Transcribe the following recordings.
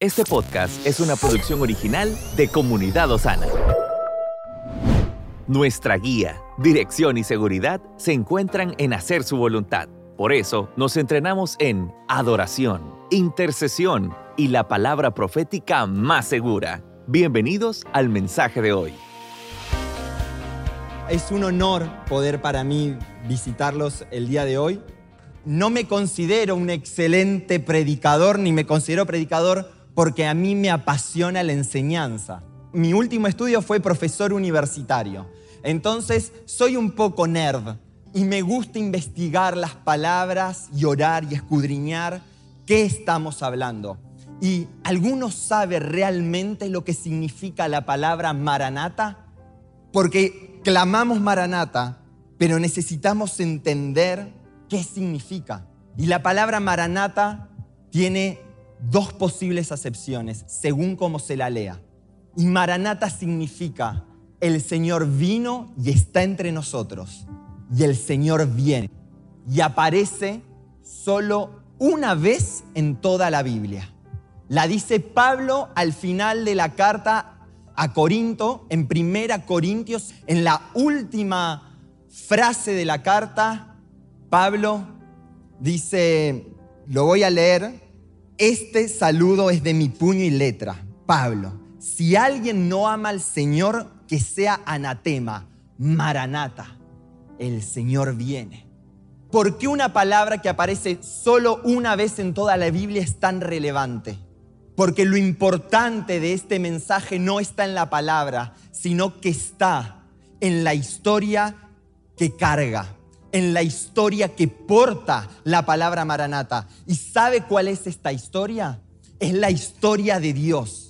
Este podcast es una producción original de Comunidad Osana. Nuestra guía, dirección y seguridad se encuentran en hacer su voluntad. Por eso nos entrenamos en adoración, intercesión y la palabra profética más segura. Bienvenidos al mensaje de hoy. Es un honor poder para mí visitarlos el día de hoy. No me considero un excelente predicador, ni me considero predicador porque a mí me apasiona la enseñanza. Mi último estudio fue profesor universitario. Entonces soy un poco nerd y me gusta investigar las palabras y orar y escudriñar qué estamos hablando. ¿Y alguno sabe realmente lo que significa la palabra maranata? Porque clamamos maranata, pero necesitamos entender qué significa. Y la palabra maranata tiene dos posibles acepciones, según cómo se la lea. Y maranata significa el Señor vino y está entre nosotros. Y el Señor viene. Y aparece solo una vez en toda la Biblia. La dice Pablo al final de la carta a Corinto, en Primera Corintios, en la última frase de la carta, Pablo dice, lo voy a leer, este saludo es de mi puño y letra, Pablo. Si alguien no ama al Señor, que sea anatema, maranata, el Señor viene. ¿Por qué una palabra que aparece solo una vez en toda la Biblia es tan relevante? Porque lo importante de este mensaje no está en la palabra, sino que está en la historia que carga, en la historia que porta la palabra Maranata. ¿Y sabe cuál es esta historia? Es la historia de Dios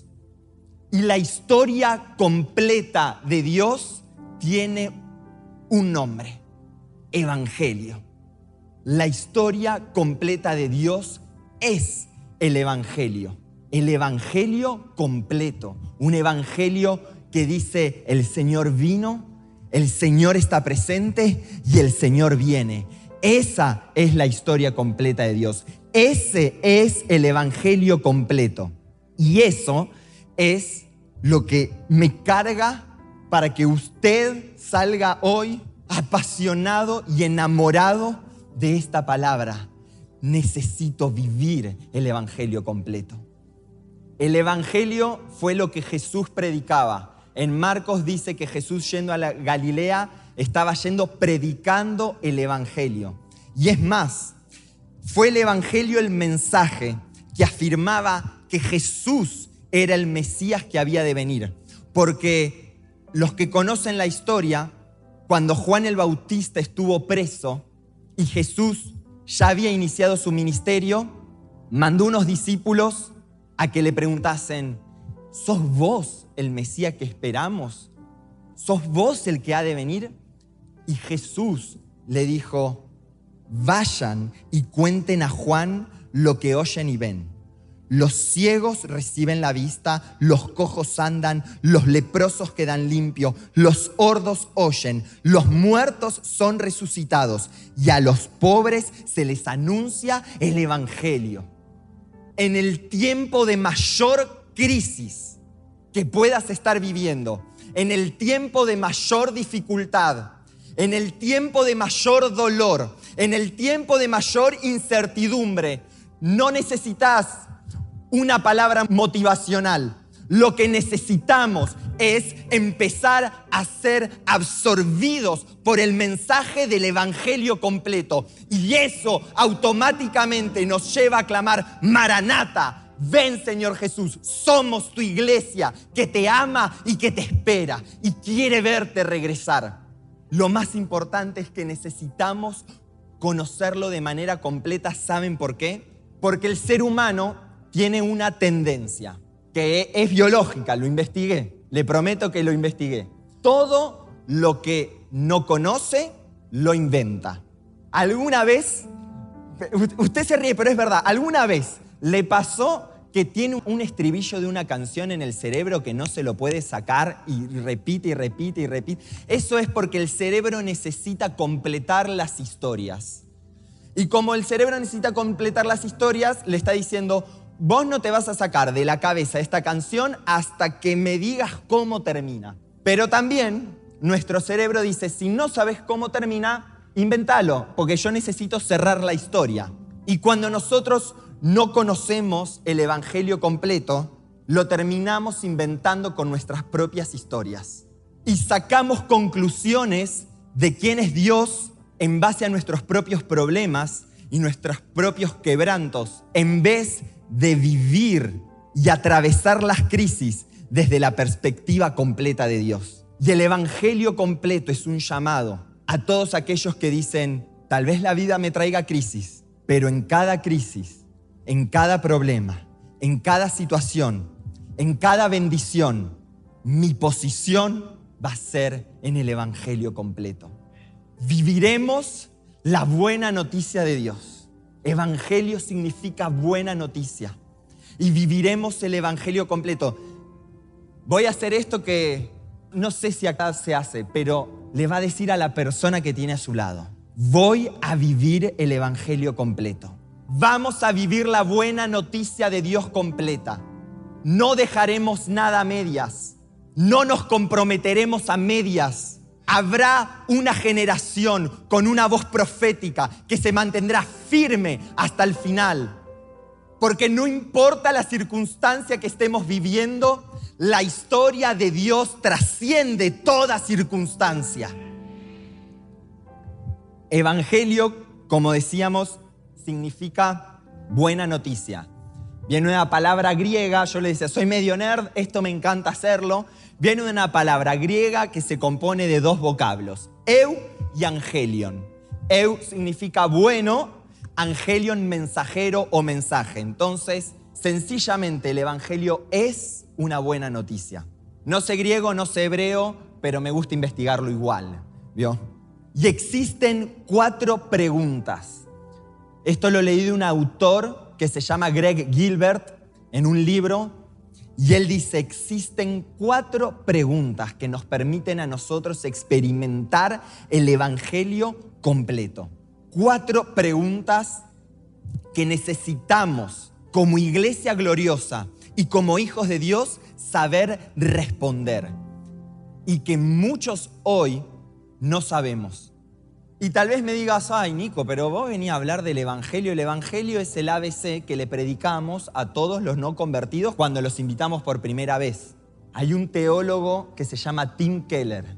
y la historia completa de Dios tiene un nombre, Evangelio. La historia completa de Dios es el Evangelio. El Evangelio completo. Un Evangelio que dice el Señor vino, el Señor está presente y el Señor viene. Esa es la historia completa de Dios. Ese es el Evangelio completo. Y eso es lo que me carga para que usted salga hoy apasionado y enamorado de esta palabra. Necesito vivir el Evangelio completo. El Evangelio fue lo que Jesús predicaba. En Marcos dice que Jesús yendo a la Galilea estaba yendo predicando el Evangelio. Y es más, fue el Evangelio el mensaje que afirmaba que Jesús era el Mesías que había de venir. Porque los que conocen la historia, cuando Juan el Bautista estuvo preso y Jesús ya había iniciado su ministerio, mandó unos discípulos a que le preguntasen, ¿sos vos el Mesías que esperamos? ¿Sos vos el que ha de venir? Y Jesús le dijo, vayan y cuenten a Juan lo que oyen y ven. Los ciegos reciben la vista, los cojos andan, los leprosos quedan limpios, los hordos oyen, los muertos son resucitados y a los pobres se les anuncia el Evangelio. En el tiempo de mayor crisis que puedas estar viviendo, en el tiempo de mayor dificultad, en el tiempo de mayor dolor, en el tiempo de mayor incertidumbre, no necesitas una palabra motivacional. Lo que necesitamos es empezar a ser absorbidos por el mensaje del Evangelio completo. Y eso automáticamente nos lleva a clamar, Maranata, ven Señor Jesús, somos tu iglesia que te ama y que te espera y quiere verte regresar. Lo más importante es que necesitamos conocerlo de manera completa. ¿Saben por qué? Porque el ser humano tiene una tendencia que es biológica, lo investigué, le prometo que lo investigué. Todo lo que no conoce, lo inventa. ¿Alguna vez, usted se ríe, pero es verdad, alguna vez le pasó que tiene un estribillo de una canción en el cerebro que no se lo puede sacar y repite y repite y repite? Eso es porque el cerebro necesita completar las historias. Y como el cerebro necesita completar las historias, le está diciendo, vos no te vas a sacar de la cabeza esta canción hasta que me digas cómo termina. Pero también nuestro cerebro dice, si no sabes cómo termina, inventalo, porque yo necesito cerrar la historia. Y cuando nosotros no conocemos el Evangelio completo, lo terminamos inventando con nuestras propias historias. Y sacamos conclusiones de quién es Dios en base a nuestros propios problemas y nuestros propios quebrantos, en vez de vivir y atravesar las crisis desde la perspectiva completa de Dios. Y el Evangelio completo es un llamado a todos aquellos que dicen, tal vez la vida me traiga crisis, pero en cada crisis, en cada problema, en cada situación, en cada bendición, mi posición va a ser en el Evangelio completo. Viviremos la buena noticia de Dios. Evangelio significa buena noticia. Y viviremos el Evangelio completo. Voy a hacer esto que no sé si acá se hace, pero le va a decir a la persona que tiene a su lado. Voy a vivir el Evangelio completo. Vamos a vivir la buena noticia de Dios completa. No dejaremos nada a medias. No nos comprometeremos a medias habrá una generación con una voz profética que se mantendrá firme hasta el final. Porque no importa la circunstancia que estemos viviendo, la historia de Dios trasciende toda circunstancia. Evangelio, como decíamos, significa buena noticia. Viene una palabra griega, yo le decía, soy medio nerd, esto me encanta hacerlo, viene una palabra griega que se compone de dos vocablos, eu y angelion. Eu significa bueno, angelion mensajero o mensaje. Entonces, sencillamente el Evangelio es una buena noticia. No sé griego, no sé hebreo, pero me gusta investigarlo igual. ¿Vio? Y existen cuatro preguntas. Esto lo leí de un autor que se llama Greg Gilbert en un libro y él dice, existen cuatro preguntas que nos permiten a nosotros experimentar el Evangelio completo. Cuatro preguntas que necesitamos como iglesia gloriosa y como hijos de Dios saber responder. Y que muchos hoy no sabemos. Y tal vez me digas, ay Nico, pero vos venís a hablar del Evangelio. El Evangelio es el ABC que le predicamos a todos los no convertidos cuando los invitamos por primera vez. Hay un teólogo que se llama Tim Keller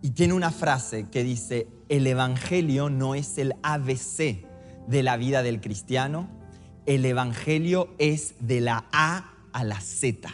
y tiene una frase que dice, el Evangelio no es el ABC de la vida del cristiano, el Evangelio es de la A a la Z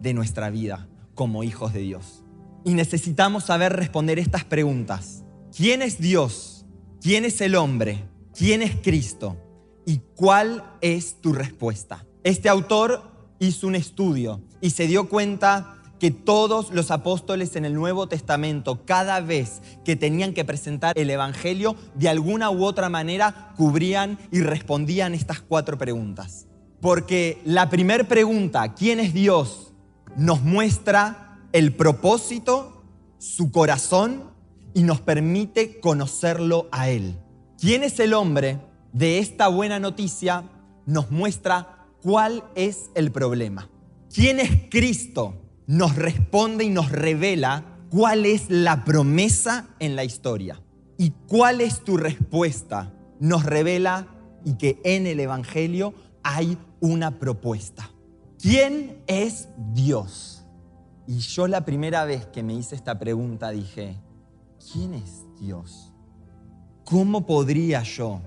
de nuestra vida como hijos de Dios. Y necesitamos saber responder estas preguntas. ¿Quién es Dios? ¿Quién es el hombre? ¿Quién es Cristo? ¿Y cuál es tu respuesta? Este autor hizo un estudio y se dio cuenta que todos los apóstoles en el Nuevo Testamento, cada vez que tenían que presentar el Evangelio, de alguna u otra manera cubrían y respondían estas cuatro preguntas. Porque la primera pregunta, ¿quién es Dios?, nos muestra el propósito, su corazón y nos permite conocerlo a Él. ¿Quién es el hombre de esta buena noticia? Nos muestra cuál es el problema. ¿Quién es Cristo? Nos responde y nos revela cuál es la promesa en la historia. ¿Y cuál es tu respuesta? Nos revela y que en el Evangelio hay una propuesta. ¿Quién es Dios? Y yo la primera vez que me hice esta pregunta dije, ¿quién es Dios? ¿Cómo podría yo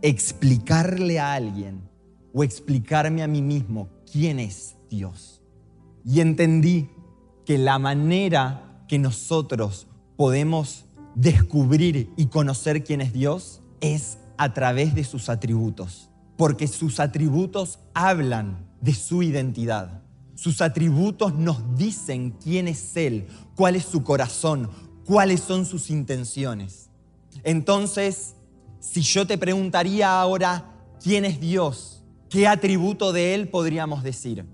explicarle a alguien o explicarme a mí mismo quién es Dios? Y entendí que la manera que nosotros podemos descubrir y conocer quién es Dios es a través de sus atributos, porque sus atributos hablan de su identidad. Sus atributos nos dicen quién es Él, cuál es su corazón, cuáles son sus intenciones. Entonces, si yo te preguntaría ahora, ¿quién es Dios? ¿Qué atributo de Él podríamos decir?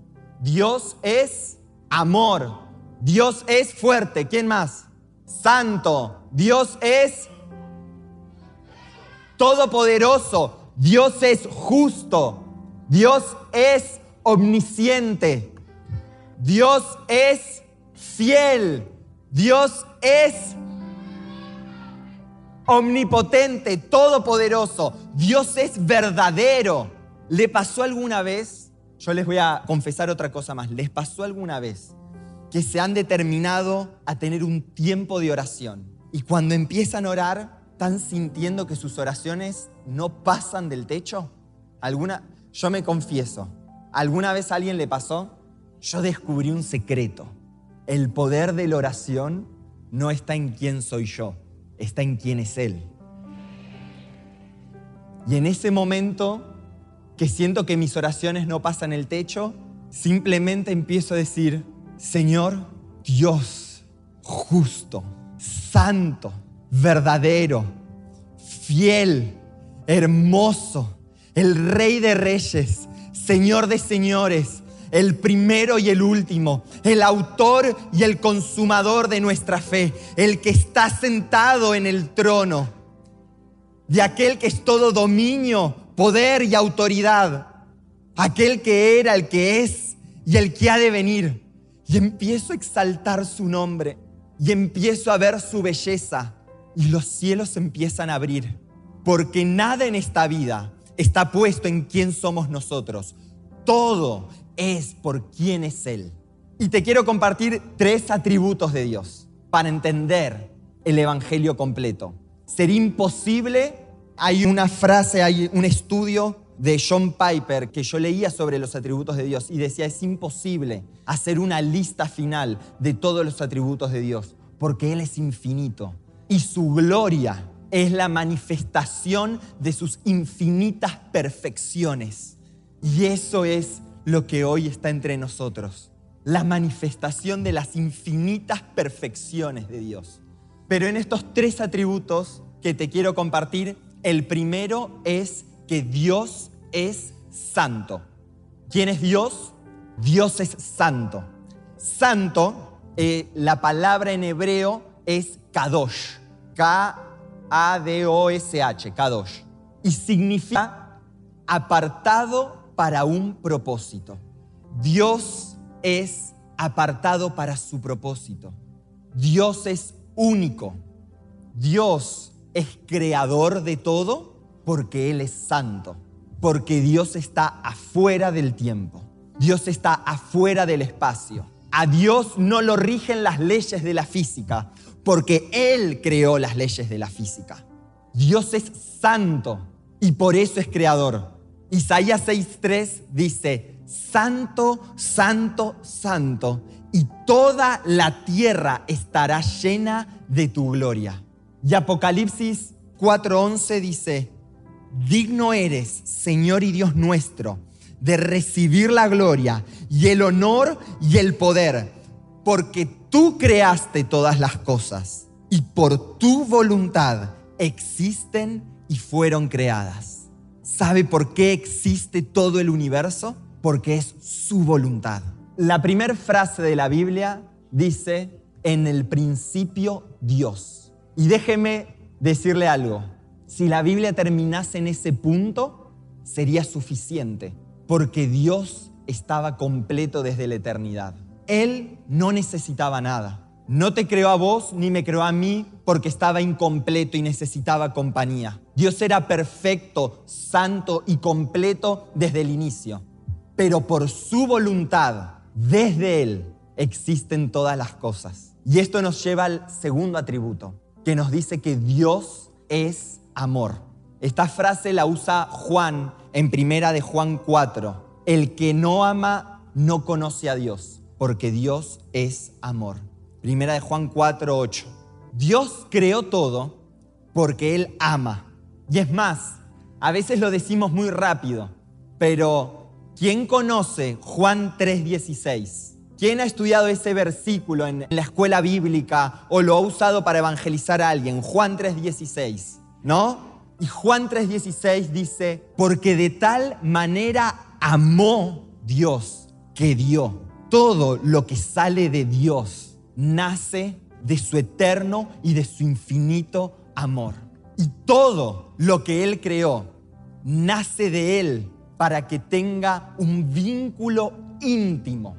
Dios es amor, Dios es fuerte, ¿quién más? Santo, Dios es todopoderoso, Dios es justo, Dios es omnisciente. Dios es fiel. Dios es omnipotente, todopoderoso. Dios es verdadero. ¿Le pasó alguna vez? Yo les voy a confesar otra cosa más. ¿Les pasó alguna vez que se han determinado a tener un tiempo de oración? Y cuando empiezan a orar, están sintiendo que sus oraciones no pasan del techo. ¿Alguna? Yo me confieso, ¿alguna vez a alguien le pasó? Yo descubrí un secreto. El poder de la oración no está en quién soy yo, está en quién es Él. Y en ese momento que siento que mis oraciones no pasan el techo, simplemente empiezo a decir, Señor, Dios, justo, santo, verdadero, fiel, hermoso, el Rey de Reyes, Señor de Señores, el primero y el último, el autor y el consumador de nuestra fe, el que está sentado en el trono, de aquel que es todo dominio, poder y autoridad, aquel que era, el que es y el que ha de venir. Y empiezo a exaltar su nombre y empiezo a ver su belleza y los cielos empiezan a abrir, porque nada en esta vida está puesto en quién somos nosotros. Todo es por quién es Él. Y te quiero compartir tres atributos de Dios para entender el Evangelio completo. Sería imposible hay una frase, hay un estudio de John Piper que yo leía sobre los atributos de Dios y decía, es imposible hacer una lista final de todos los atributos de Dios, porque Él es infinito y su gloria es la manifestación de sus infinitas perfecciones. Y eso es lo que hoy está entre nosotros, la manifestación de las infinitas perfecciones de Dios. Pero en estos tres atributos que te quiero compartir, el primero es que Dios es santo. ¿Quién es Dios? Dios es santo. Santo, eh, la palabra en hebreo es kadosh. K-A-D-O-S-H, kadosh. Y significa apartado para un propósito. Dios es apartado para su propósito. Dios es único. Dios es creador de todo porque Él es santo, porque Dios está afuera del tiempo, Dios está afuera del espacio. A Dios no lo rigen las leyes de la física, porque Él creó las leyes de la física. Dios es santo y por eso es creador. Isaías 6.3 dice, Santo, santo, santo, y toda la tierra estará llena de tu gloria. Y Apocalipsis 4:11 dice, digno eres, Señor y Dios nuestro, de recibir la gloria y el honor y el poder, porque tú creaste todas las cosas y por tu voluntad existen y fueron creadas. ¿Sabe por qué existe todo el universo? Porque es su voluntad. La primera frase de la Biblia dice, en el principio Dios. Y déjeme decirle algo, si la Biblia terminase en ese punto, sería suficiente, porque Dios estaba completo desde la eternidad. Él no necesitaba nada. No te creó a vos ni me creó a mí porque estaba incompleto y necesitaba compañía. Dios era perfecto, santo y completo desde el inicio. Pero por su voluntad, desde Él, existen todas las cosas. Y esto nos lleva al segundo atributo, que nos dice que Dios es amor. Esta frase la usa Juan en primera de Juan 4. El que no ama no conoce a Dios, porque Dios es amor. Primera de Juan 4, 8. Dios creó todo porque Él ama. Y es más, a veces lo decimos muy rápido, pero ¿quién conoce Juan 3:16? ¿Quién ha estudiado ese versículo en la escuela bíblica o lo ha usado para evangelizar a alguien? Juan 3:16, ¿no? Y Juan 3:16 dice, porque de tal manera amó Dios que dio. Todo lo que sale de Dios nace de su eterno y de su infinito amor. Y todo lo que Él creó nace de Él para que tenga un vínculo íntimo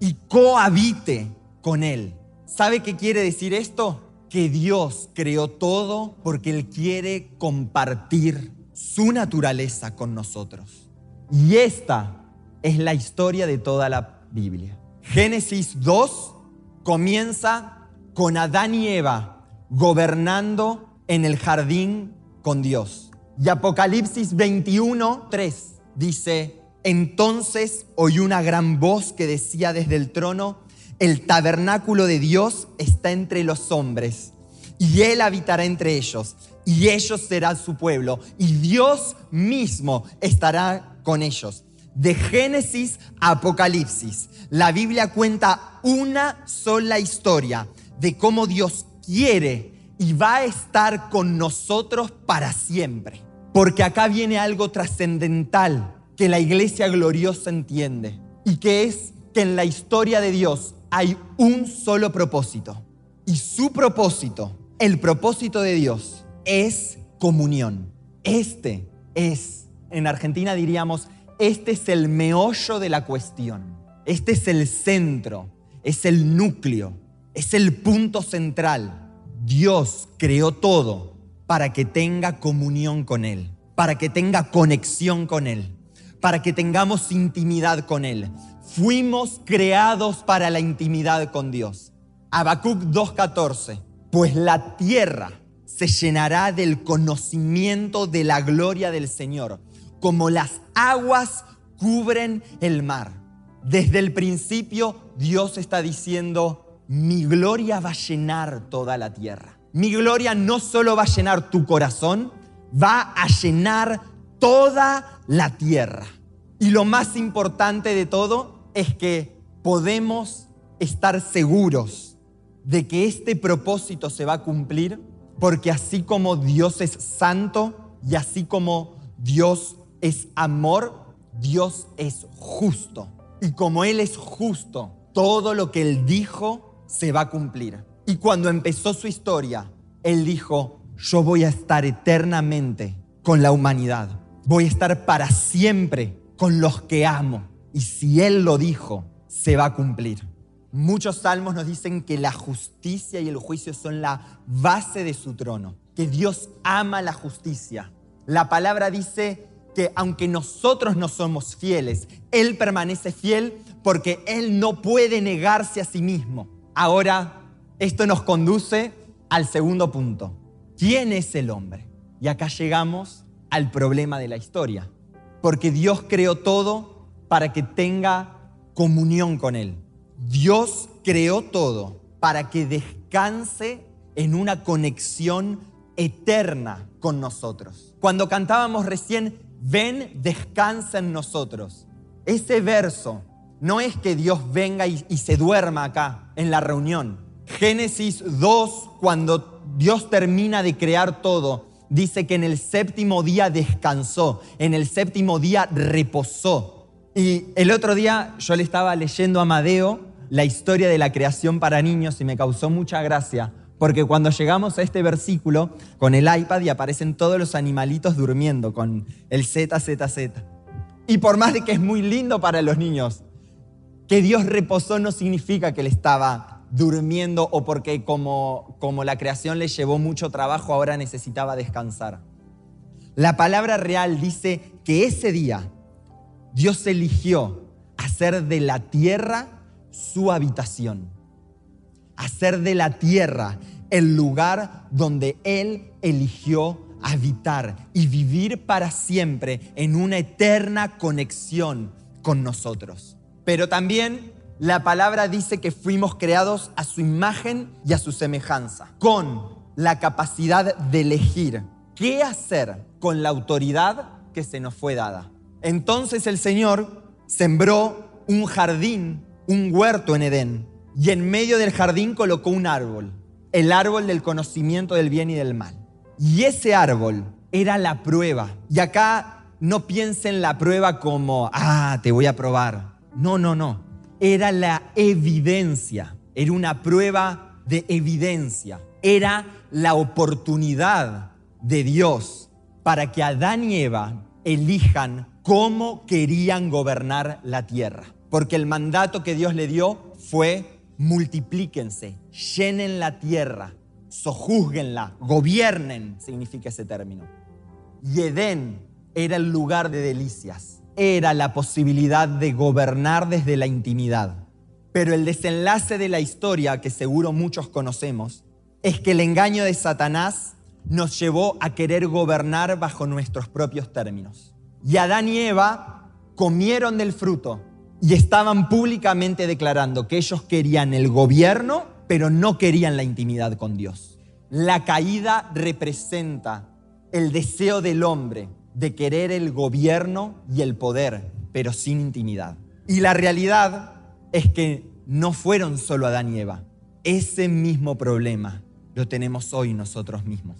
y cohabite con Él. ¿Sabe qué quiere decir esto? Que Dios creó todo porque Él quiere compartir su naturaleza con nosotros. Y esta es la historia de toda la Biblia. Génesis 2 comienza con Adán y Eva gobernando en el jardín con Dios. Y Apocalipsis 21, 3 dice, entonces oí una gran voz que decía desde el trono, el tabernáculo de Dios está entre los hombres y Él habitará entre ellos y ellos serán su pueblo y Dios mismo estará con ellos. De Génesis a Apocalipsis, la Biblia cuenta una sola historia de cómo Dios quiere y va a estar con nosotros para siempre. Porque acá viene algo trascendental que la iglesia gloriosa entiende y que es que en la historia de Dios hay un solo propósito. Y su propósito, el propósito de Dios, es comunión. Este es, en Argentina diríamos, este es el meollo de la cuestión. Este es el centro, es el núcleo, es el punto central. Dios creó todo para que tenga comunión con Él, para que tenga conexión con Él, para que tengamos intimidad con Él. Fuimos creados para la intimidad con Dios. Habacuc 2.14, pues la tierra se llenará del conocimiento de la gloria del Señor, como las aguas cubren el mar. Desde el principio Dios está diciendo, mi gloria va a llenar toda la tierra. Mi gloria no solo va a llenar tu corazón, va a llenar toda la tierra. Y lo más importante de todo es que podemos estar seguros de que este propósito se va a cumplir porque así como Dios es santo y así como Dios es amor, Dios es justo. Y como Él es justo, todo lo que Él dijo se va a cumplir. Y cuando empezó su historia, Él dijo, yo voy a estar eternamente con la humanidad. Voy a estar para siempre con los que amo. Y si Él lo dijo, se va a cumplir. Muchos salmos nos dicen que la justicia y el juicio son la base de su trono, que Dios ama la justicia. La palabra dice que aunque nosotros no somos fieles, Él permanece fiel porque Él no puede negarse a sí mismo. Ahora, esto nos conduce al segundo punto. ¿Quién es el hombre? Y acá llegamos al problema de la historia. Porque Dios creó todo para que tenga comunión con Él. Dios creó todo para que descanse en una conexión eterna con nosotros. Cuando cantábamos recién, ven, descansa en nosotros. Ese verso no es que Dios venga y, se duerma acá en la reunión. Génesis 2, cuando Dios termina de crear todo, dice que en el séptimo día descansó, en el séptimo día reposó. Y el otro día yo le estaba leyendo a Amadeo la historia de la creación para niños y me causó mucha gracia porque cuando llegamos a este versículo, con el iPad y aparecen todos los animalitos durmiendo con el ZZZ. Y por más de que es muy lindo para los niños, que Dios reposó no significa que él estaba durmiendo o porque como, como la creación le llevó mucho trabajo, ahora necesitaba descansar. La palabra real dice que ese día Dios eligió hacer de la tierra su habitación, hacer de la tierra el lugar donde Él eligió habitar y vivir para siempre en una eterna conexión con nosotros. Pero también la palabra dice que fuimos creados a su imagen y a su semejanza, con la capacidad de elegir qué hacer con la autoridad que se nos fue dada. Entonces el Señor sembró un jardín, un huerto en Edén, y en medio del jardín colocó un árbol el árbol del conocimiento del bien y del mal. Y ese árbol era la prueba. Y acá no piensen la prueba como, ah, te voy a probar. No, no, no. Era la evidencia. Era una prueba de evidencia. Era la oportunidad de Dios para que Adán y Eva elijan cómo querían gobernar la tierra. Porque el mandato que Dios le dio fue multiplíquense, llenen la tierra, sojúzguenla, gobiernen, significa ese término. Y Edén era el lugar de delicias, era la posibilidad de gobernar desde la intimidad. Pero el desenlace de la historia, que seguro muchos conocemos, es que el engaño de Satanás nos llevó a querer gobernar bajo nuestros propios términos. Y Adán y Eva comieron del fruto y estaban públicamente declarando que ellos querían el gobierno, pero no querían la intimidad con Dios. La caída representa el deseo del hombre de querer el gobierno y el poder, pero sin intimidad. Y la realidad es que no fueron solo Adán y Eva. Ese mismo problema lo tenemos hoy nosotros mismos.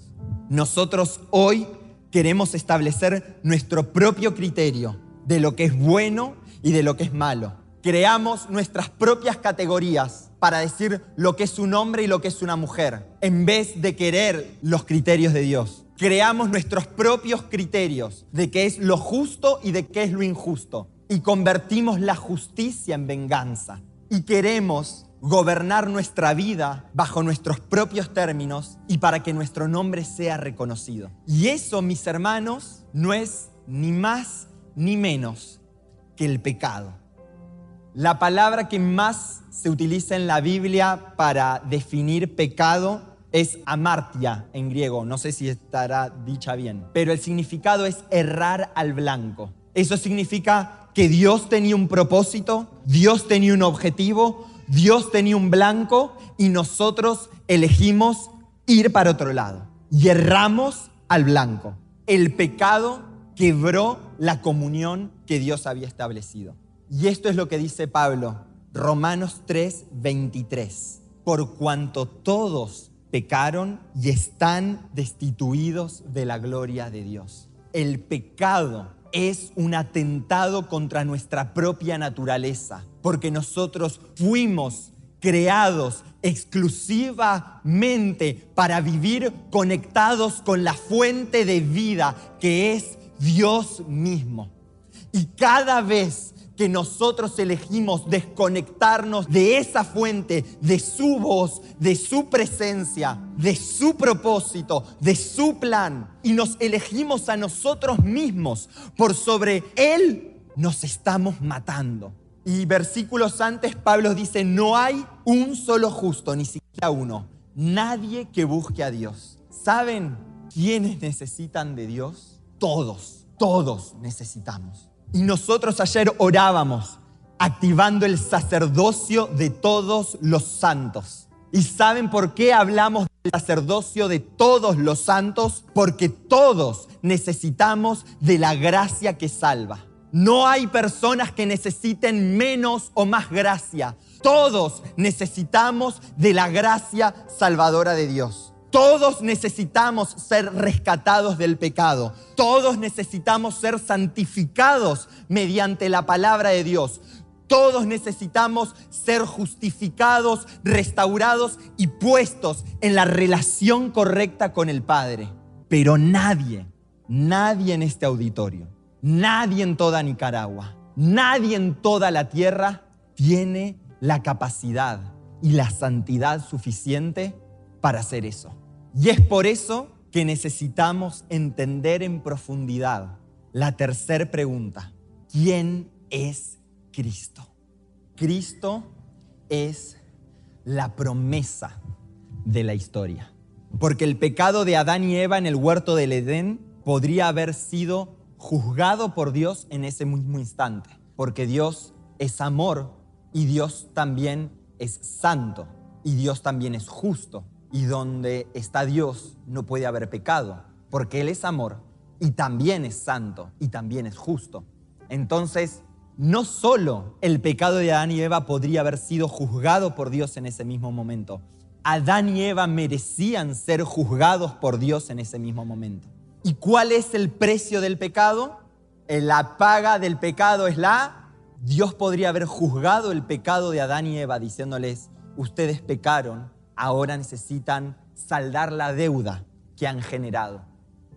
Nosotros hoy queremos establecer nuestro propio criterio de lo que es bueno y de lo que es malo. Creamos nuestras propias categorías para decir lo que es un hombre y lo que es una mujer, en vez de querer los criterios de Dios. Creamos nuestros propios criterios de qué es lo justo y de qué es lo injusto. Y convertimos la justicia en venganza. Y queremos gobernar nuestra vida bajo nuestros propios términos y para que nuestro nombre sea reconocido. Y eso, mis hermanos, no es ni más ni menos que el pecado. La palabra que más se utiliza en la Biblia para definir pecado es amartia en griego, no sé si estará dicha bien, pero el significado es errar al blanco. Eso significa que Dios tenía un propósito, Dios tenía un objetivo, Dios tenía un blanco y nosotros elegimos ir para otro lado y erramos al blanco. El pecado quebró la comunión que Dios había establecido. Y esto es lo que dice Pablo, Romanos 3, 23. Por cuanto todos pecaron y están destituidos de la gloria de Dios. El pecado es un atentado contra nuestra propia naturaleza, porque nosotros fuimos creados exclusivamente para vivir conectados con la fuente de vida que es Dios mismo. Y cada vez que nosotros elegimos desconectarnos de esa fuente, de su voz, de su presencia, de su propósito, de su plan, y nos elegimos a nosotros mismos por sobre Él, nos estamos matando. Y versículos antes Pablo dice, no hay un solo justo, ni siquiera uno, nadie que busque a Dios. ¿Saben quiénes necesitan de Dios? Todos, todos necesitamos. Y nosotros ayer orábamos activando el sacerdocio de todos los santos. ¿Y saben por qué hablamos del sacerdocio de todos los santos? Porque todos necesitamos de la gracia que salva. No hay personas que necesiten menos o más gracia. Todos necesitamos de la gracia salvadora de Dios. Todos necesitamos ser rescatados del pecado. Todos necesitamos ser santificados mediante la palabra de Dios. Todos necesitamos ser justificados, restaurados y puestos en la relación correcta con el Padre. Pero nadie, nadie en este auditorio, nadie en toda Nicaragua, nadie en toda la tierra tiene la capacidad y la santidad suficiente para hacer eso. Y es por eso que necesitamos entender en profundidad la tercera pregunta. ¿Quién es Cristo? Cristo es la promesa de la historia. Porque el pecado de Adán y Eva en el huerto del Edén podría haber sido juzgado por Dios en ese mismo instante. Porque Dios es amor y Dios también es santo y Dios también es justo y donde está Dios no puede haber pecado, porque Él es amor y también es santo y también es justo. Entonces, no solo el pecado de Adán y Eva podría haber sido juzgado por Dios en ese mismo momento, Adán y Eva merecían ser juzgados por Dios en ese mismo momento. ¿Y cuál es el precio del pecado? La paga del pecado es la... Dios podría haber juzgado el pecado de Adán y Eva diciéndoles, ustedes pecaron, ahora necesitan saldar la deuda que han generado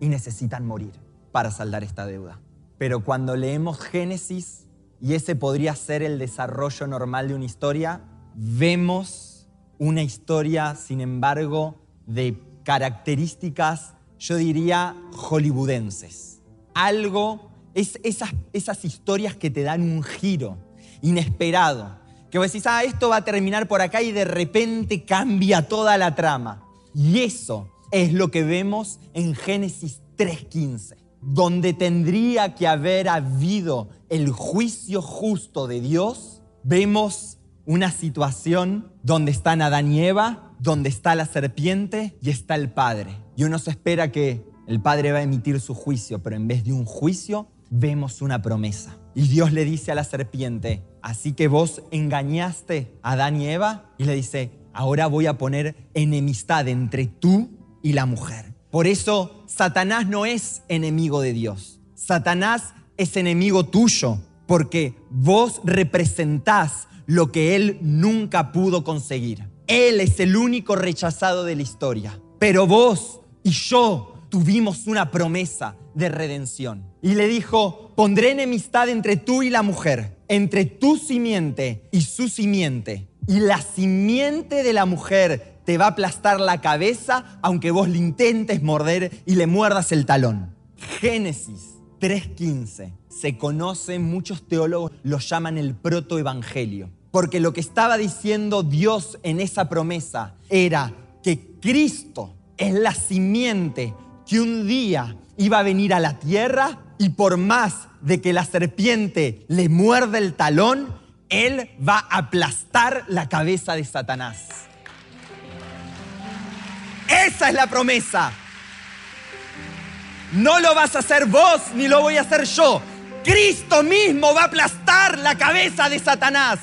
y necesitan morir para saldar esta deuda. Pero cuando leemos Génesis, y ese podría ser el desarrollo normal de una historia, vemos una historia, sin embargo, de características, yo diría, hollywoodenses. Algo, es esas, esas historias que te dan un giro inesperado. Que vos decís, ah, esto va a terminar por acá y de repente cambia toda la trama. Y eso es lo que vemos en Génesis 3.15, donde tendría que haber habido el juicio justo de Dios, vemos una situación donde están Adán y Eva, donde está la serpiente y está el Padre. Y uno se espera que el Padre va a emitir su juicio, pero en vez de un juicio, vemos una promesa. Y Dios le dice a la serpiente, así que vos engañaste a Adán y Eva, y le dice, ahora voy a poner enemistad entre tú y la mujer. Por eso Satanás no es enemigo de Dios. Satanás es enemigo tuyo, porque vos representás lo que él nunca pudo conseguir. Él es el único rechazado de la historia. Pero vos y yo tuvimos una promesa de redención. Y le dijo, pondré enemistad entre tú y la mujer, entre tu simiente y su simiente. Y la simiente de la mujer te va a aplastar la cabeza aunque vos le intentes morder y le muerdas el talón. Génesis 3.15 se conoce, muchos teólogos lo llaman el protoevangelio, porque lo que estaba diciendo Dios en esa promesa era que Cristo es la simiente que un día iba a venir a la tierra y por más de que la serpiente le muerde el talón, él va a aplastar la cabeza de Satanás. Esa es la promesa. No lo vas a hacer vos ni lo voy a hacer yo. Cristo mismo va a aplastar la cabeza de Satanás.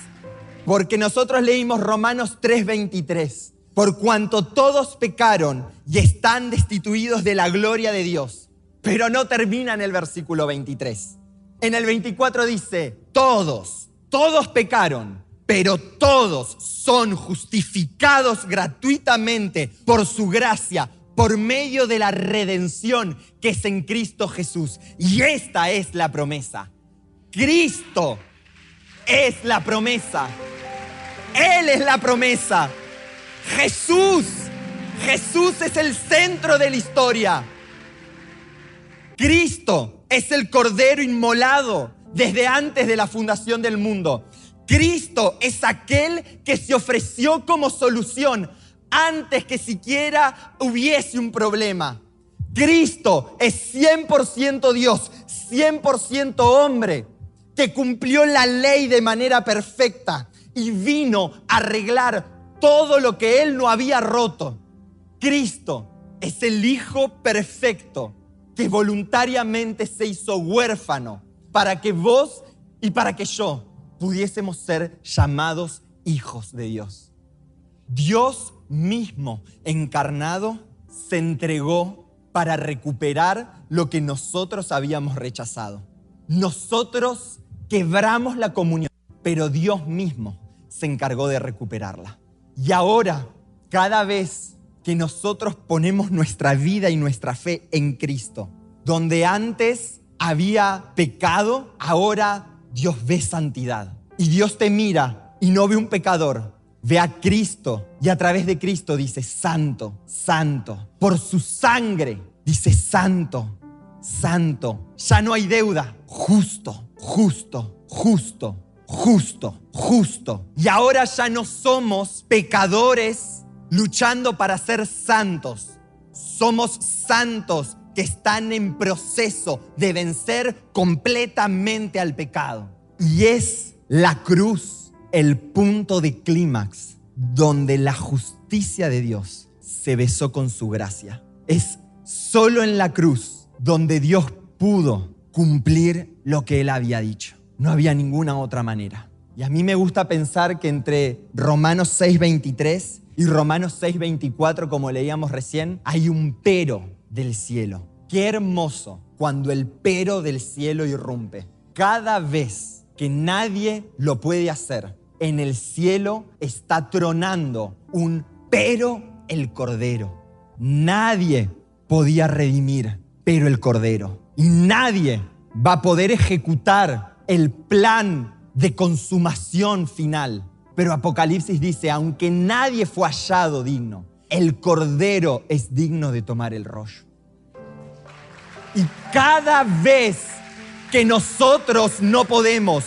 Porque nosotros leímos Romanos 3:23 por cuanto todos pecaron y están destituidos de la gloria de Dios. Pero no termina en el versículo 23. En el 24 dice, todos, todos pecaron, pero todos son justificados gratuitamente por su gracia, por medio de la redención que es en Cristo Jesús. Y esta es la promesa. Cristo es la promesa. Él es la promesa. Jesús. Jesús es el centro de la historia. Cristo es el Cordero inmolado desde antes de la fundación del mundo. Cristo es aquel que se ofreció como solución antes que siquiera hubiese un problema. Cristo es 100% Dios, 100% hombre, que cumplió la ley de manera perfecta y vino a arreglar todo lo que Él no había roto. Cristo es el Hijo perfecto que voluntariamente se hizo huérfano para que vos y para que yo pudiésemos ser llamados hijos de Dios. Dios mismo encarnado se entregó para recuperar lo que nosotros habíamos rechazado. Nosotros quebramos la comunión, pero Dios mismo se encargó de recuperarla. Y ahora, cada vez que nosotros ponemos nuestra vida y nuestra fe en Cristo, donde antes había pecado, ahora Dios ve santidad. Y Dios te mira y no ve un pecador, ve a Cristo y a través de Cristo dice, santo, santo. Por su sangre dice, santo, santo. Ya no hay deuda, justo, justo, justo justo, justo. Y ahora ya no somos pecadores luchando para ser santos. Somos santos que están en proceso de vencer completamente al pecado. Y es la cruz el punto de clímax donde la justicia de Dios se besó con su gracia. Es solo en la cruz donde Dios pudo cumplir lo que él había dicho. No había ninguna otra manera. Y a mí me gusta pensar que entre Romanos 6:23 y Romanos 6:24, como leíamos recién, hay un pero del cielo. Qué hermoso cuando el pero del cielo irrumpe. Cada vez que nadie lo puede hacer, en el cielo está tronando un pero el cordero. Nadie podía redimir, pero el cordero. Y nadie va a poder ejecutar el plan de consumación final. Pero Apocalipsis dice, aunque nadie fue hallado digno, el Cordero es digno de tomar el rollo. Y cada vez que nosotros no podemos,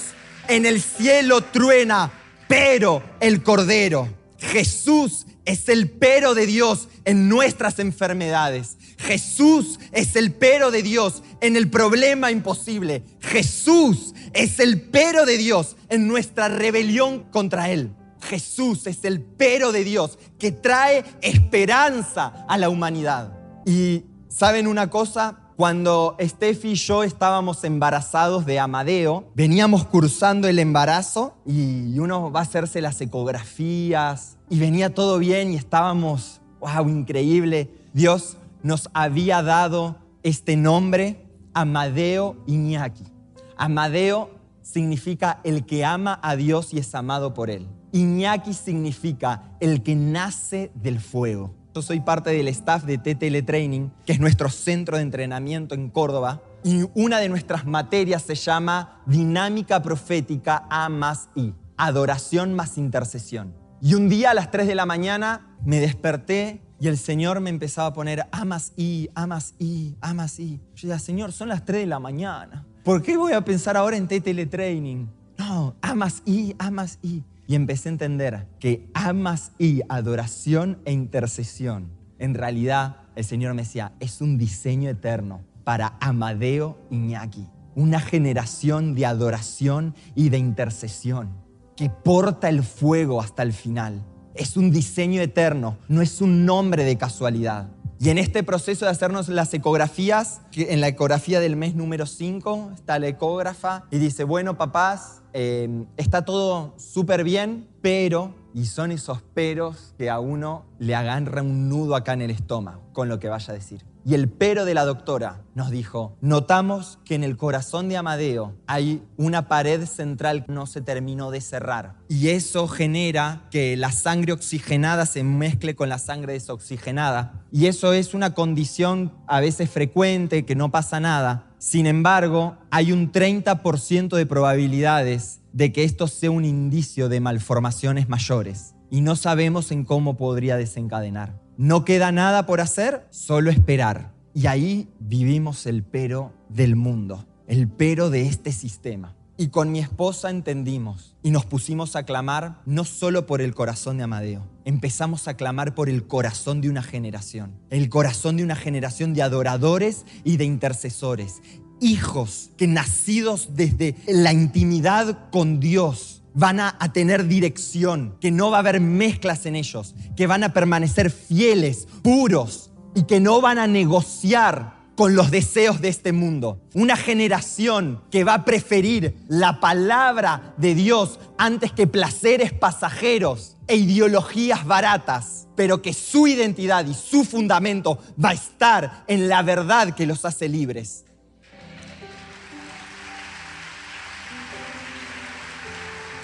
en el cielo truena, pero el Cordero. Jesús es el pero de Dios en nuestras enfermedades. Jesús es el pero de Dios en el problema imposible. Jesús es el pero de Dios en nuestra rebelión contra Él. Jesús es el pero de Dios que trae esperanza a la humanidad. Y saben una cosa, cuando Steffi y yo estábamos embarazados de Amadeo, veníamos cursando el embarazo y uno va a hacerse las ecografías y venía todo bien y estábamos, wow, increíble. Dios nos había dado este nombre, Amadeo Iñaki. Amadeo significa el que ama a Dios y es amado por él. Iñaki significa el que nace del fuego. Yo soy parte del staff de TTL Training, que es nuestro centro de entrenamiento en Córdoba. Y una de nuestras materias se llama Dinámica Profética A más I, Adoración más Intercesión. Y un día a las 3 de la mañana me desperté y el Señor me empezaba a poner A más I, A más I, A más I. Yo decía, Señor, son las 3 de la mañana. ¿Por qué voy a pensar ahora en TTL Training? No, A más I, A más I. Y empecé a entender que amas y adoración e intercesión, en realidad el Señor me decía, es un diseño eterno para Amadeo Iñaki, una generación de adoración y de intercesión que porta el fuego hasta el final. Es un diseño eterno, no es un nombre de casualidad. Y en este proceso de hacernos las ecografías, en la ecografía del mes número 5 está la ecógrafa y dice, bueno papás, eh, está todo súper bien, pero, y son esos peros que a uno le agarra un nudo acá en el estómago con lo que vaya a decir. Y el pero de la doctora nos dijo, notamos que en el corazón de Amadeo hay una pared central que no se terminó de cerrar. Y eso genera que la sangre oxigenada se mezcle con la sangre desoxigenada. Y eso es una condición a veces frecuente, que no pasa nada. Sin embargo, hay un 30% de probabilidades de que esto sea un indicio de malformaciones mayores. Y no sabemos en cómo podría desencadenar. No queda nada por hacer, solo esperar. Y ahí vivimos el pero del mundo, el pero de este sistema. Y con mi esposa entendimos y nos pusimos a clamar no solo por el corazón de Amadeo, empezamos a clamar por el corazón de una generación, el corazón de una generación de adoradores y de intercesores, hijos que nacidos desde la intimidad con Dios van a, tener dirección, que no va a haber mezclas en ellos, que van a permanecer fieles, puros y que no van a negociar con los deseos de este mundo. Una generación que va a preferir la palabra de Dios antes que placeres pasajeros e ideologías baratas, pero que su identidad y su fundamento va a estar en la verdad que los hace libres.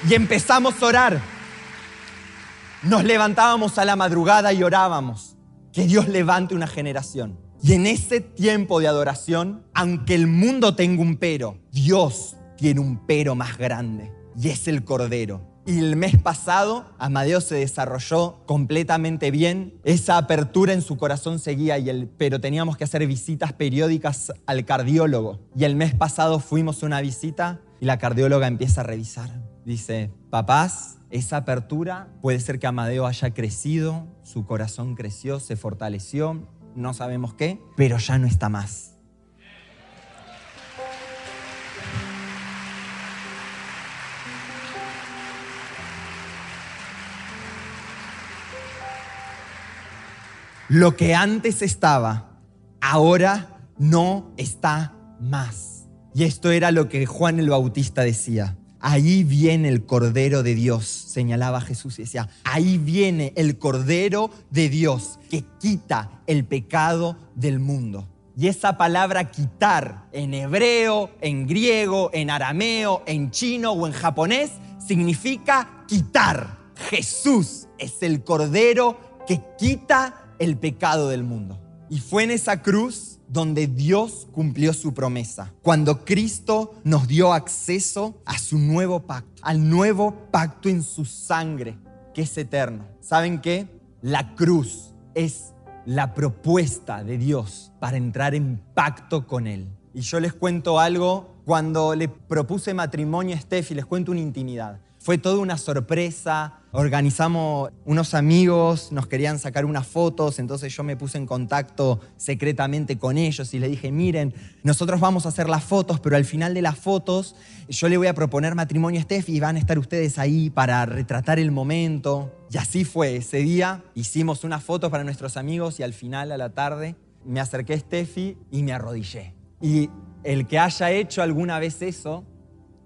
Y empezamos a orar. Nos levantábamos a la madrugada y orábamos. Que Dios levante una generación. Y en ese tiempo de adoración, aunque el mundo tenga un pero, Dios tiene un pero más grande. Y es el Cordero. Y el mes pasado, Amadeo se desarrolló completamente bien. Esa apertura en su corazón seguía, y el, pero teníamos que hacer visitas periódicas al cardiólogo. Y el mes pasado fuimos a una visita y la cardióloga empieza a revisar Dice, papás, esa apertura puede ser que Amadeo haya crecido, su corazón creció, se fortaleció, no sabemos qué, pero ya no está más. Lo que antes estaba, ahora no está más. Y esto era lo que Juan el Bautista decía. Ahí viene el Cordero de Dios, señalaba Jesús y decía, ahí viene el Cordero de Dios que quita el pecado del mundo. Y esa palabra quitar en hebreo, en griego, en arameo, en chino o en japonés significa quitar. Jesús es el Cordero que quita el pecado del mundo. Y fue en esa cruz donde Dios cumplió su promesa, cuando Cristo nos dio acceso a su nuevo pacto, al nuevo pacto en su sangre, que es eterno. ¿Saben qué? La cruz es la propuesta de Dios para entrar en pacto con Él. Y yo les cuento algo, cuando le propuse matrimonio a Steffi, les cuento una intimidad. Fue toda una sorpresa. Organizamos unos amigos, nos querían sacar unas fotos, entonces yo me puse en contacto secretamente con ellos y le dije, miren, nosotros vamos a hacer las fotos, pero al final de las fotos yo le voy a proponer matrimonio a Steffi y van a estar ustedes ahí para retratar el momento. Y así fue, ese día hicimos unas fotos para nuestros amigos y al final, a la tarde, me acerqué a Steffi y me arrodillé. Y el que haya hecho alguna vez eso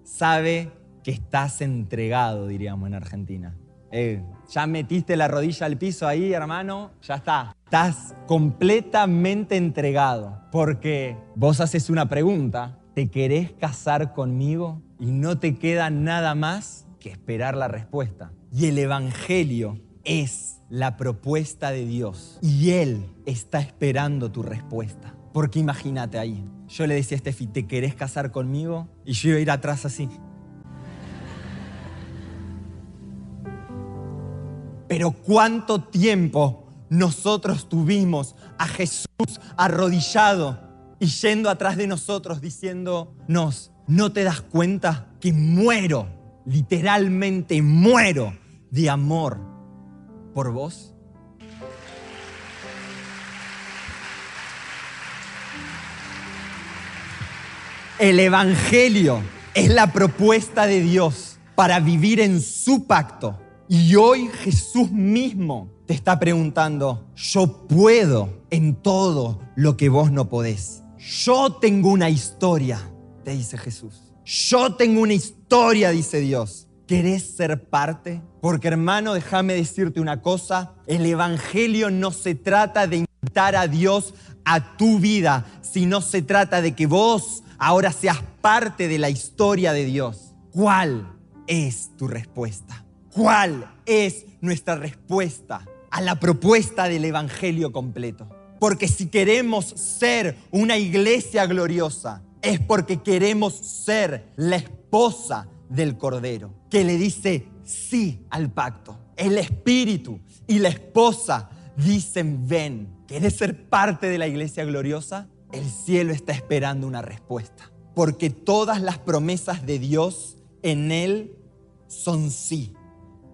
sabe que estás entregado, diríamos en Argentina. Eh, ya metiste la rodilla al piso ahí, hermano, ya está. Estás completamente entregado porque vos haces una pregunta, ¿te querés casar conmigo? Y no te queda nada más que esperar la respuesta. Y el Evangelio es la propuesta de Dios y Él está esperando tu respuesta. Porque imagínate ahí, yo le decía a Steffi, ¿te querés casar conmigo? Y yo iba a ir atrás así. Pero cuánto tiempo nosotros tuvimos a Jesús arrodillado y yendo atrás de nosotros diciéndonos, ¿no te das cuenta que muero, literalmente muero de amor por vos? El Evangelio es la propuesta de Dios para vivir en su pacto y hoy Jesús mismo te está preguntando, yo puedo en todo lo que vos no podés. Yo tengo una historia, te dice Jesús. Yo tengo una historia, dice Dios. ¿Querés ser parte? Porque hermano, déjame decirte una cosa, el Evangelio no se trata de invitar a Dios a tu vida, sino se trata de que vos ahora seas parte de la historia de Dios. ¿Cuál es tu respuesta? ¿Cuál es nuestra respuesta a la propuesta del Evangelio completo? Porque si queremos ser una iglesia gloriosa, es porque queremos ser la esposa del Cordero, que le dice sí al pacto. El Espíritu y la esposa dicen, ven, ¿quieres ser parte de la iglesia gloriosa? El cielo está esperando una respuesta, porque todas las promesas de Dios en Él son sí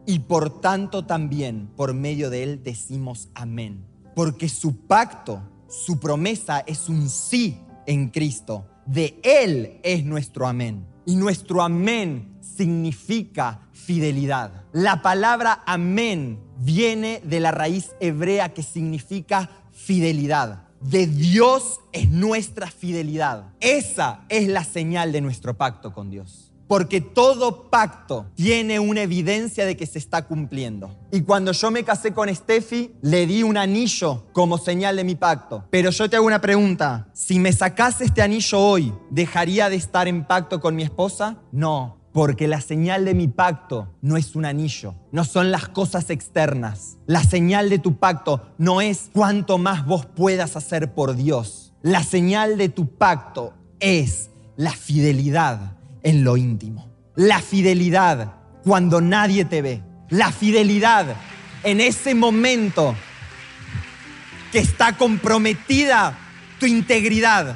y por tanto también por medio de Él decimos amén. Porque su pacto, su promesa es un sí en Cristo. De Él es nuestro amén. Y nuestro amén significa fidelidad. La palabra amén viene de la raíz hebrea que significa fidelidad. De Dios es nuestra fidelidad. Esa es la señal de nuestro pacto con Dios porque todo pacto tiene una evidencia de que se está cumpliendo. Y cuando yo me casé con Steffi, le di un anillo como señal de mi pacto. Pero yo te hago una pregunta, si me sacase este anillo hoy, ¿dejaría de estar en pacto con mi esposa? No, porque la señal de mi pacto no es un anillo, no son las cosas externas. La señal de tu pacto no es cuánto más vos puedas hacer por Dios. La señal de tu pacto es la fidelidad en lo íntimo. La fidelidad cuando nadie te ve. La fidelidad en ese momento que está comprometida tu integridad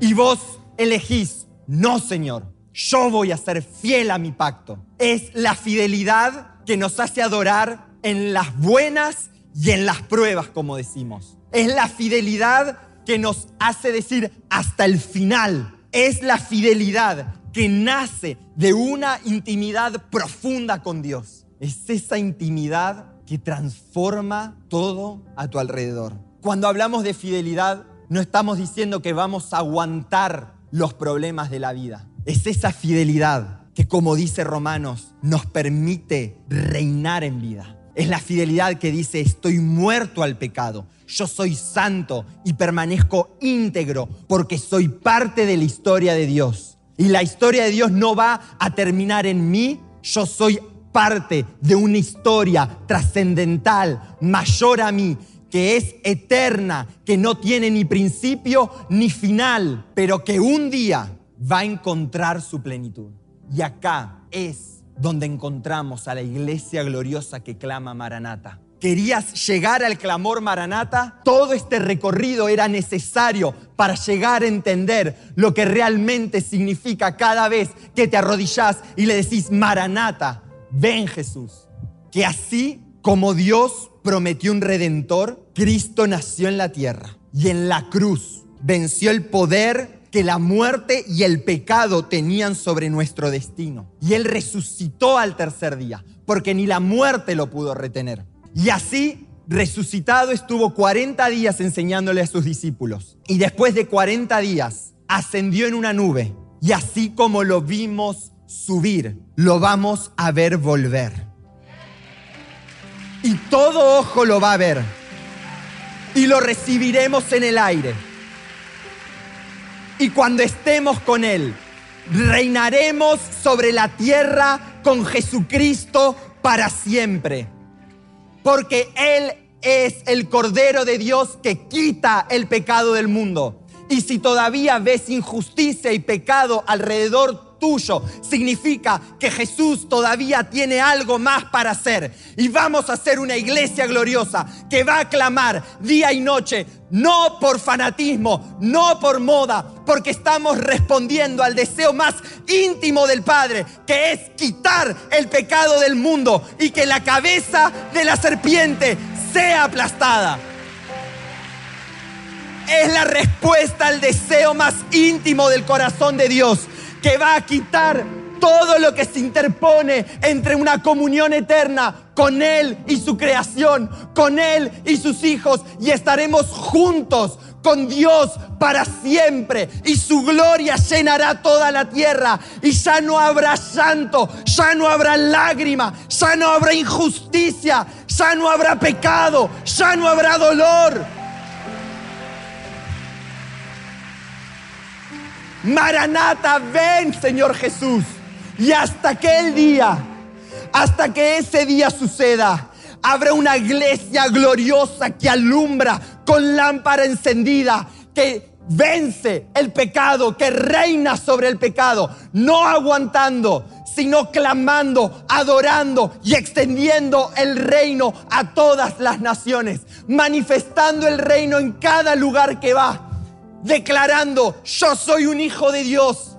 y vos elegís, no Señor, yo voy a ser fiel a mi pacto. Es la fidelidad que nos hace adorar en las buenas y en las pruebas, como decimos. Es la fidelidad que nos hace decir hasta el final. Es la fidelidad que nace de una intimidad profunda con Dios. Es esa intimidad que transforma todo a tu alrededor. Cuando hablamos de fidelidad, no estamos diciendo que vamos a aguantar los problemas de la vida. Es esa fidelidad que, como dice Romanos, nos permite reinar en vida. Es la fidelidad que dice, estoy muerto al pecado, yo soy santo y permanezco íntegro porque soy parte de la historia de Dios. Y la historia de Dios no va a terminar en mí. Yo soy parte de una historia trascendental, mayor a mí, que es eterna, que no tiene ni principio ni final, pero que un día va a encontrar su plenitud. Y acá es donde encontramos a la iglesia gloriosa que clama Maranata. ¿Querías llegar al clamor Maranata? Todo este recorrido era necesario para llegar a entender lo que realmente significa cada vez que te arrodillas y le decís, Maranata, ven Jesús. Que así como Dios prometió un redentor, Cristo nació en la tierra y en la cruz venció el poder que la muerte y el pecado tenían sobre nuestro destino. Y Él resucitó al tercer día, porque ni la muerte lo pudo retener. Y así, resucitado, estuvo 40 días enseñándole a sus discípulos. Y después de 40 días, ascendió en una nube. Y así como lo vimos subir, lo vamos a ver volver. Y todo ojo lo va a ver. Y lo recibiremos en el aire y cuando estemos con Él, reinaremos sobre la tierra con Jesucristo para siempre. Porque Él es el Cordero de Dios que quita el pecado del mundo. Y si todavía ves injusticia y pecado alrededor tuyo. Significa que Jesús todavía tiene algo más para hacer. Y vamos a ser una iglesia gloriosa que va a clamar día y noche, no por fanatismo, no por moda, porque estamos respondiendo al deseo más íntimo del Padre, que es quitar el pecado del mundo y que la cabeza de la serpiente sea aplastada es la respuesta al deseo más íntimo del corazón de Dios que va a quitar todo lo que se interpone entre una comunión eterna con Él y su creación, con Él y sus hijos, y estaremos juntos con Dios para siempre, y su gloria llenará toda la tierra, y ya no habrá llanto, ya no habrá lágrima, ya no habrá injusticia, ya no habrá pecado, ya no habrá dolor. Maranata, ven Señor Jesús. Y hasta aquel día, hasta que ese día suceda, habrá una iglesia gloriosa que alumbra con lámpara encendida, que vence el pecado, que reina sobre el pecado, no aguantando, sino clamando, adorando y extendiendo el reino a todas las naciones, manifestando el reino en cada lugar que va declarando, yo soy un hijo de Dios.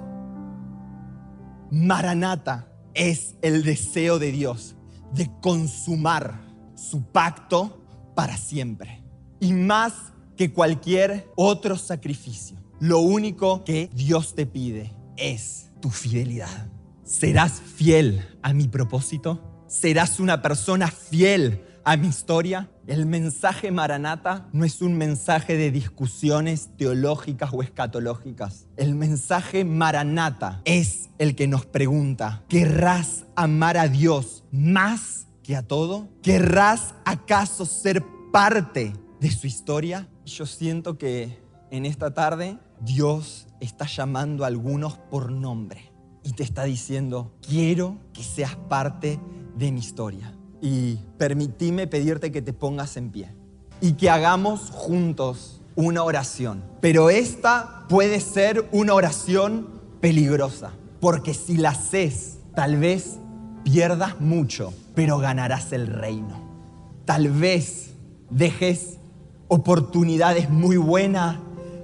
Maranata es el deseo de Dios de consumar su pacto para siempre. Y más que cualquier otro sacrificio, lo único que Dios te pide es tu fidelidad. ¿Serás fiel a mi propósito? ¿Serás una persona fiel a mi historia? El mensaje Maranata no es un mensaje de discusiones teológicas o escatológicas. El mensaje Maranata es el que nos pregunta, ¿querrás amar a Dios más que a todo? ¿Querrás acaso ser parte de su historia? Yo siento que en esta tarde Dios está llamando a algunos por nombre y te está diciendo, quiero que seas parte de mi historia y permitime pedirte que te pongas en pie y que hagamos juntos una oración. Pero esta puede ser una oración peligrosa, porque si la haces, tal vez pierdas mucho, pero ganarás el reino. Tal vez dejes oportunidades muy buenas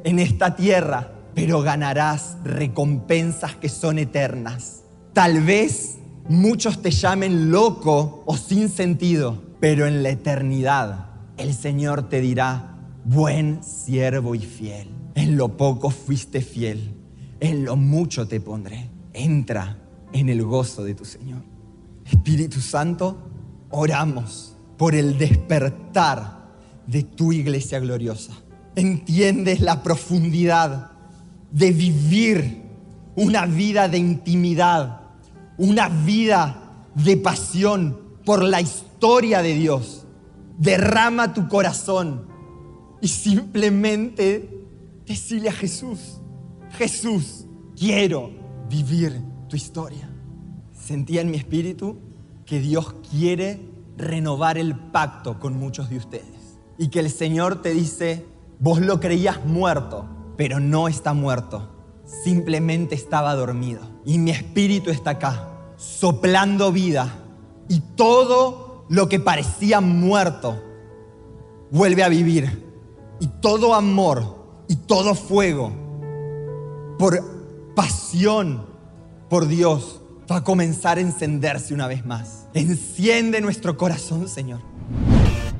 en esta tierra, pero ganarás recompensas que son eternas. Tal vez Muchos te llamen loco o sin sentido, pero en la eternidad el Señor te dirá, buen siervo y fiel. En lo poco fuiste fiel, en lo mucho te pondré. Entra en el gozo de tu Señor. Espíritu Santo, oramos por el despertar de tu iglesia gloriosa. Entiendes la profundidad de vivir una vida de intimidad una vida de pasión por la historia de Dios. Derrama tu corazón y simplemente decirle a Jesús, Jesús, quiero vivir tu historia. Sentía en mi espíritu que Dios quiere renovar el pacto con muchos de ustedes. y que el Señor te dice, vos lo creías muerto, pero no está muerto, simplemente estaba dormido. Y mi espíritu está acá, soplando vida, y todo lo que parecía muerto vuelve a vivir. Y todo amor y todo fuego por pasión por Dios va a comenzar a encenderse una vez más. Enciende nuestro corazón, Señor.